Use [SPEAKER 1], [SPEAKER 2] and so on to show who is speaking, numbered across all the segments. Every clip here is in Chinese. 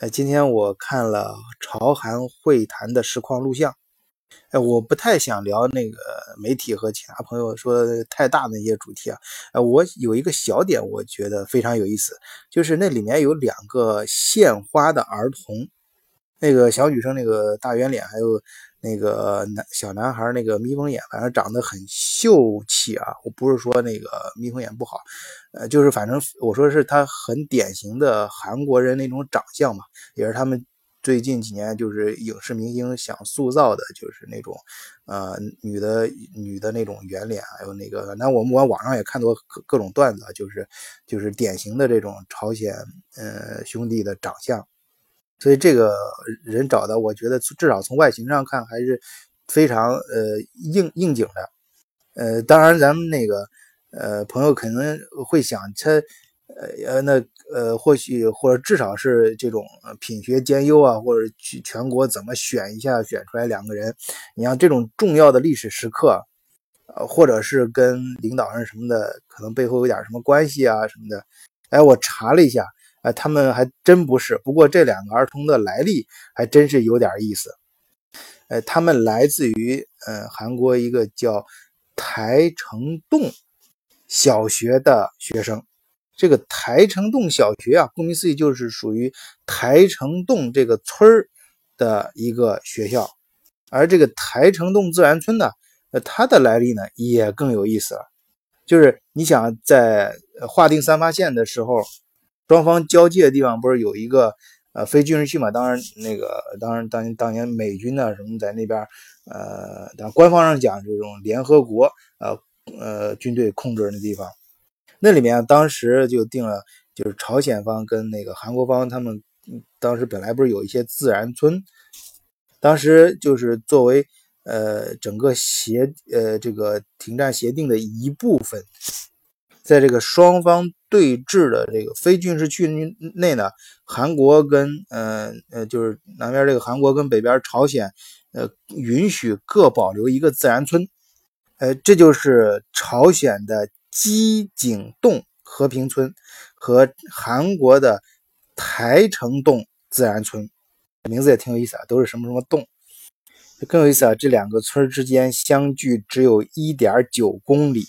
[SPEAKER 1] 呃，今天我看了朝韩会谈的实况录像。哎，我不太想聊那个媒体和其他朋友说太大的一些主题啊。呃，我有一个小点，我觉得非常有意思，就是那里面有两个献花的儿童，那个小女生那个大圆脸，还有。那个男小男孩那个眯缝眼，反正长得很秀气啊！我不是说那个眯缝眼不好，呃，就是反正我说是他很典型的韩国人那种长相嘛，也是他们最近几年就是影视明星想塑造的，就是那种呃女的女的那种圆脸，还有那个，那我们我网上也看到各各种段子，就是就是典型的这种朝鲜呃兄弟的长相。所以这个人找的，我觉得至少从外形上看还是非常呃应应景的。呃，当然咱们那个呃朋友可能会想，他呃呃那呃或许或者至少是这种品学兼优啊，或者去全国怎么选一下选出来两个人？你像这种重要的历史时刻，呃或者是跟领导人什么的，可能背后有点什么关系啊什么的。哎，我查了一下。哎，他们还真不是。不过这两个儿童的来历还真是有点意思。呃，他们来自于呃韩国一个叫台城洞小学的学生。这个台城洞小学啊，顾名思义就是属于台城洞这个村儿的一个学校。而这个台城洞自然村呢，呃，它的来历呢也更有意思了。就是你想在划定三八线的时候。双方交界的地方不是有一个呃非军事区嘛？当然那个当然当年当年美军呢什么在那边呃，但官方上讲这种联合国呃呃军队控制的地方，那里面当时就定了，就是朝鲜方跟那个韩国方他们当时本来不是有一些自然村，当时就是作为呃整个协呃这个停战协定的一部分。在这个双方对峙的这个非军事区内呢，韩国跟呃呃就是南边这个韩国跟北边朝鲜，呃允许各保留一个自然村，呃这就是朝鲜的基井洞和平村和韩国的台城洞自然村，名字也挺有意思啊，都是什么什么洞，更有意思啊，这两个村之间相距只有一点九公里。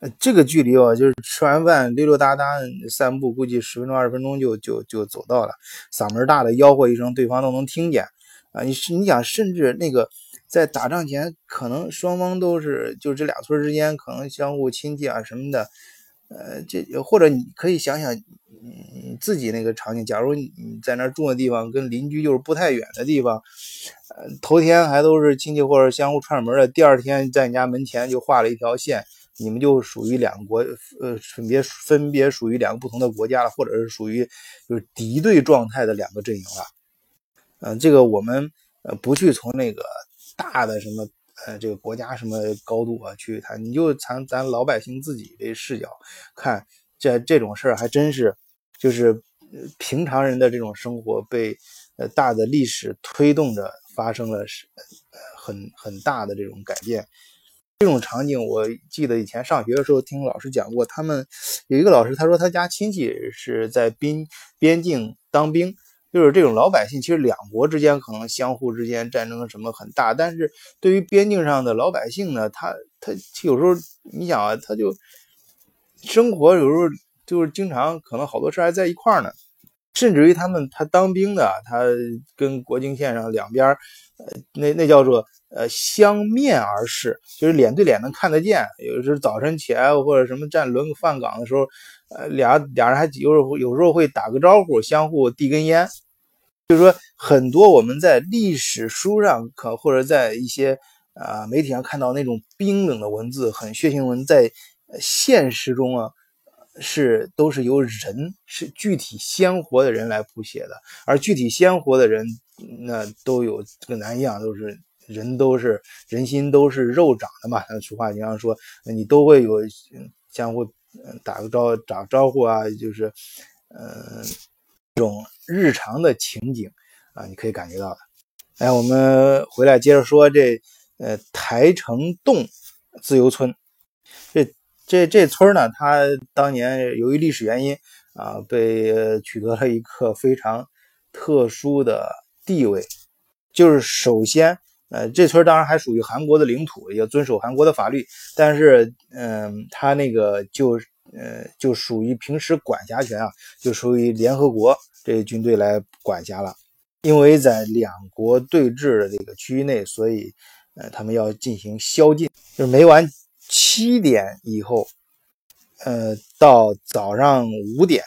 [SPEAKER 1] 呃，这个距离哦，就是吃完饭溜溜达达散步，估计十分钟二十分钟就就就走到了。嗓门大的吆喝一声，对方都能听见。啊，你是你想，甚至那个在打仗前，可能双方都是就这俩村之间可能相互亲戚啊什么的。呃，这或者你可以想想，嗯，自己那个场景，假如你在那住的地方跟邻居就是不太远的地方，呃，头天还都是亲戚或者相互串门的，第二天在你家门前就画了一条线。你们就属于两个国，呃，分别分别属于两个不同的国家了，或者是属于就是敌对状态的两个阵营了。嗯，这个我们呃不去从那个大的什么呃这个国家什么高度啊去谈，你就从咱老百姓自己的视角看，这这种事儿还真是就是平常人的这种生活被呃大的历史推动着发生了是呃很很大的这种改变。这种场景，我记得以前上学的时候听老师讲过。他们 有一个老师，他说他家亲戚是在边边境当兵，就是这种老百姓，其实两国之间可能相互之间战争什么很大，但是对于边境上的老百姓呢，他他有时候你想啊，他就生活有时候就是经常可能好多事还在一块呢，甚至于他们他当兵的，他跟国境线上两边呃，那那叫做。呃，相面而视，就是脸对脸能看得见。有时候早晨起来或者什么站轮换岗的时候，呃，俩俩人还有时候有时候会打个招呼，相互递根烟。就是说，很多我们在历史书上可或者在一些啊媒体上看到那种冰冷的文字、很血腥文，在现实中啊是都是由人是具体鲜活的人来谱写的，而具体鲜活的人那都有跟咱一样都是。人都是人心都是肉长的嘛，那俗话经常说，你都会有相互打个招打个招呼啊，就是嗯这种日常的情景啊，你可以感觉到的。哎，我们回来接着说这呃台城洞自由村，这这这村呢，它当年由于历史原因啊，被取得了一个非常。特殊的地位，就是首先，呃，这村当然还属于韩国的领土，要遵守韩国的法律，但是，嗯，他那个就，呃，就属于平时管辖权啊，就属于联合国这军队来管辖了，因为在两国对峙的这个区域内，所以，呃，他们要进行宵禁，就是每晚七点以后，呃，到早上五点。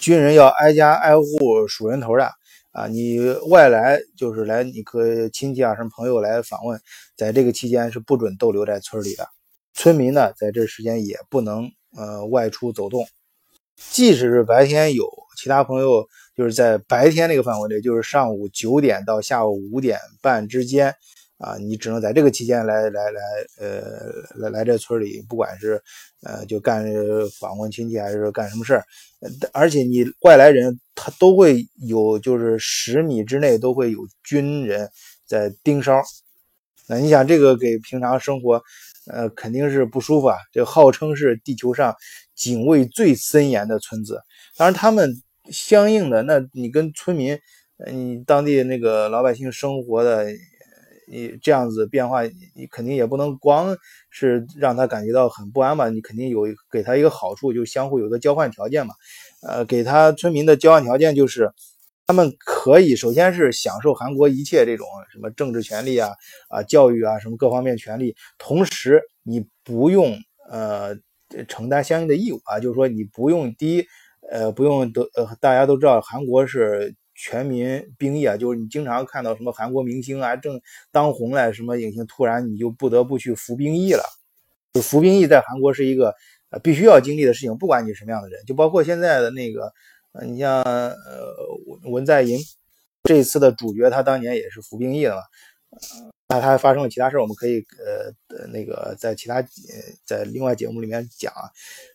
[SPEAKER 1] 军人要挨家挨户数人头的啊！你外来就是来，你可亲戚啊什么朋友来访问，在这个期间是不准逗留在村里的。村民呢，在这时间也不能呃外出走动，即使是白天有其他朋友，就是在白天那个范围内，就是上午九点到下午五点半之间。啊，你只能在这个期间来来来，呃，来来这村里，不管是呃，就干访问亲戚还是干什么事儿，而且你外来人他都会有，就是十米之内都会有军人在盯梢。那你想，这个给平常生活，呃，肯定是不舒服啊。这号称是地球上警卫最森严的村子，当然他们相应的，那你跟村民，你当地那个老百姓生活的。你这样子变化，你肯定也不能光是让他感觉到很不安吧？你肯定有给他一个好处，就相互有个交换条件嘛。呃，给他村民的交换条件就是，他们可以首先是享受韩国一切这种什么政治权利啊、啊教育啊什么各方面权利，同时你不用呃承担相应的义务啊，就是说你不用第一呃不用得呃大家都知道韩国是。全民兵役啊，就是你经常看到什么韩国明星啊正当红了，什么影星，突然你就不得不去服兵役了。就服兵役在韩国是一个呃必须要经历的事情，不管你什么样的人，就包括现在的那个，你像呃文在寅这次的主角，他当年也是服兵役了嘛。那他还发生了其他事我们可以呃那个在其他在另外节目里面讲啊，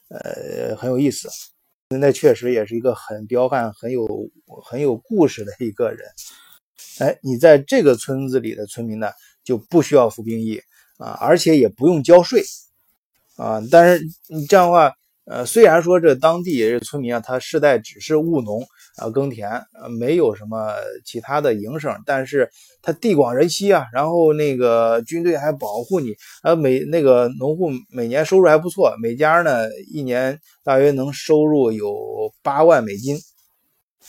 [SPEAKER 1] 呃很有意思。那确实也是一个很彪悍、很有很有故事的一个人。哎，你在这个村子里的村民呢，就不需要服兵役啊，而且也不用交税啊。但是你这样的话。呃，虽然说这当地也是村民啊，他世代只是务农啊，耕田，没有什么其他的营生，但是他地广人稀啊，然后那个军队还保护你，啊，每那个农户每年收入还不错，每家呢一年大约能收入有八万美金，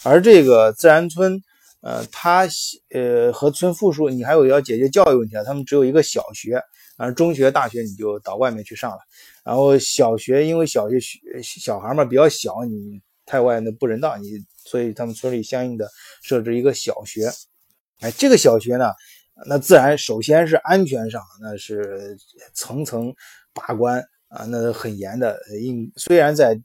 [SPEAKER 1] 而这个自然村，呃，他呃和村附属，你还有要解决教育问题啊，他们只有一个小学。啊，中学、大学你就到外面去上了，然后小学因为小学小孩嘛比较小，你太外那不人道，你所以他们村里相应的设置一个小学。哎，这个小学呢，那自然首先是安全上那是层层把关啊，那很严的。应虽然在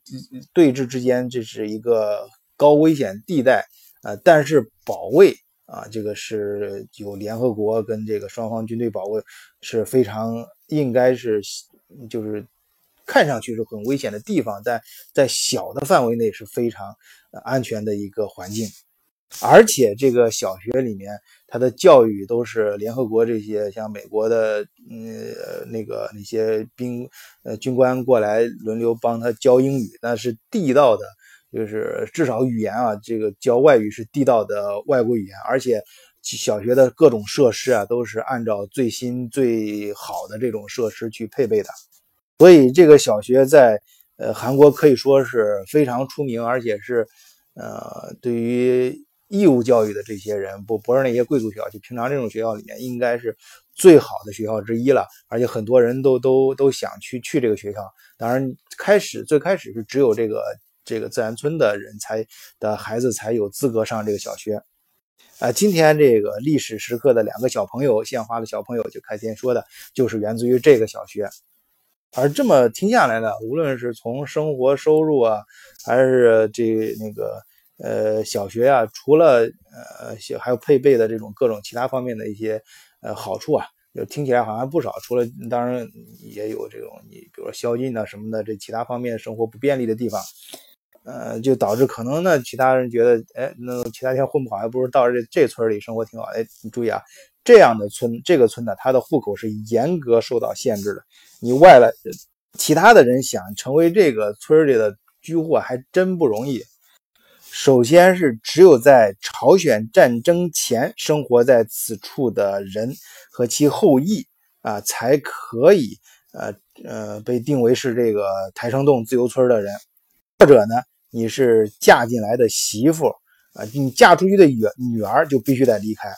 [SPEAKER 1] 对峙之间这是一个高危险地带啊，但是保卫。啊，这个是有联合国跟这个双方军队保卫，是非常应该是就是看上去是很危险的地方，但在小的范围内是非常安全的一个环境。而且这个小学里面，它的教育都是联合国这些像美国的嗯那个那些兵呃军官过来轮流帮他教英语，那是地道的。就是至少语言啊，这个教外语是地道的外国语言，而且小学的各种设施啊，都是按照最新最好的这种设施去配备的。所以这个小学在呃韩国可以说是非常出名，而且是呃对于义务教育的这些人，不不是那些贵族学校，就平常这种学校里面，应该是最好的学校之一了。而且很多人都都都想去去这个学校。当然，开始最开始是只有这个。这个自然村的人才的孩子才有资格上这个小学，啊，今天这个历史时刻的两个小朋友献花的小朋友就开篇说的，就是源自于这个小学。而这么听下来呢，无论是从生活收入啊，还是这那个呃小学啊，除了呃还有配备的这种各种其他方面的一些呃好处啊，就听起来好像不少。除了当然也有这种你比如说宵禁啊什么的，这其他方面生活不便利的地方。呃，就导致可能呢，其他人觉得，哎，那其他地方混不好，还不如到这这村里生活挺好。哎，你注意啊，这样的村，这个村呢，它的户口是严格受到限制的。你外来其他的人想成为这个村里的居户，还真不容易。首先是只有在朝鲜战争前生活在此处的人和其后裔啊，才可以呃呃被定为是这个台生洞自由村的人，或者呢，你是嫁进来的媳妇啊，你嫁出去的女女儿就必须得离开，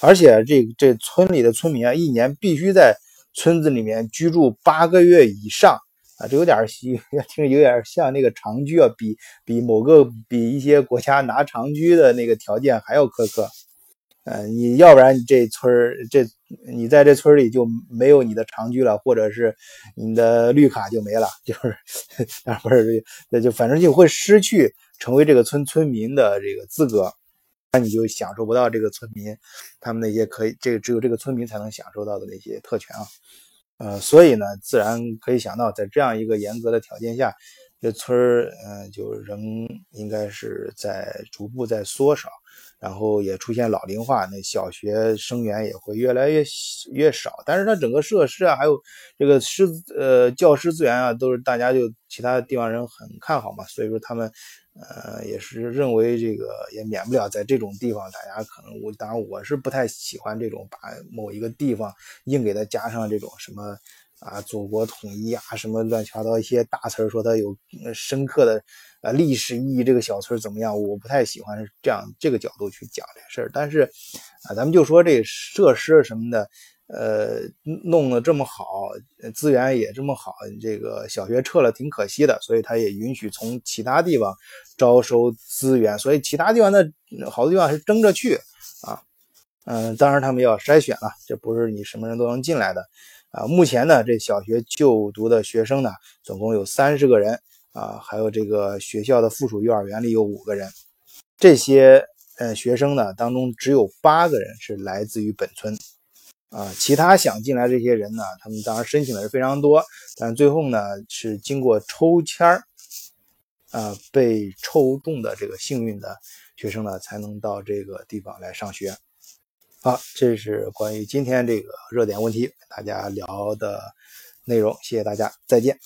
[SPEAKER 1] 而且这这村里的村民啊，一年必须在村子里面居住八个月以上。啊，这有点听 有点像那个长居啊，比比某个比一些国家拿长居的那个条件还要苛刻。呃，你要不然这村这你在这村里就没有你的长居了，或者是你的绿卡就没了，就是 啊不是那就反正就会失去成为这个村村民的这个资格，那你就享受不到这个村民他们那些可以这个只有这个村民才能享受到的那些特权啊。呃，所以呢，自然可以想到，在这样一个严格的条件下，这村儿，嗯，就仍应该是在逐步在缩少，然后也出现老龄化，那小学生源也会越来越越少。但是它整个设施啊，还有这个师呃教师资源啊，都是大家就其他地方人很看好嘛，所以说他们。呃，也是认为这个也免不了在这种地方，大家可能我当然我是不太喜欢这种把某一个地方硬给它加上这种什么啊祖国统一啊什么乱七八糟一些大词儿，说它有深刻的呃历史意义，这个小村怎么样？我不太喜欢这样这个角度去讲这事儿。但是啊，咱们就说这设施什么的。呃，弄得这么好，资源也这么好，这个小学撤了挺可惜的，所以他也允许从其他地方招收资源，所以其他地方的好多地方是争着去啊，嗯，当然他们要筛选了，这不是你什么人都能进来的啊。目前呢，这小学就读的学生呢，总共有三十个人啊，还有这个学校的附属幼儿园里有五个人，这些呃学生呢当中只有八个人是来自于本村。啊，其他想进来这些人呢，他们当然申请的是非常多，但最后呢是经过抽签儿，啊，被抽中的这个幸运的学生呢，才能到这个地方来上学。好，这是关于今天这个热点问题大家聊的内容，谢谢大家，再见。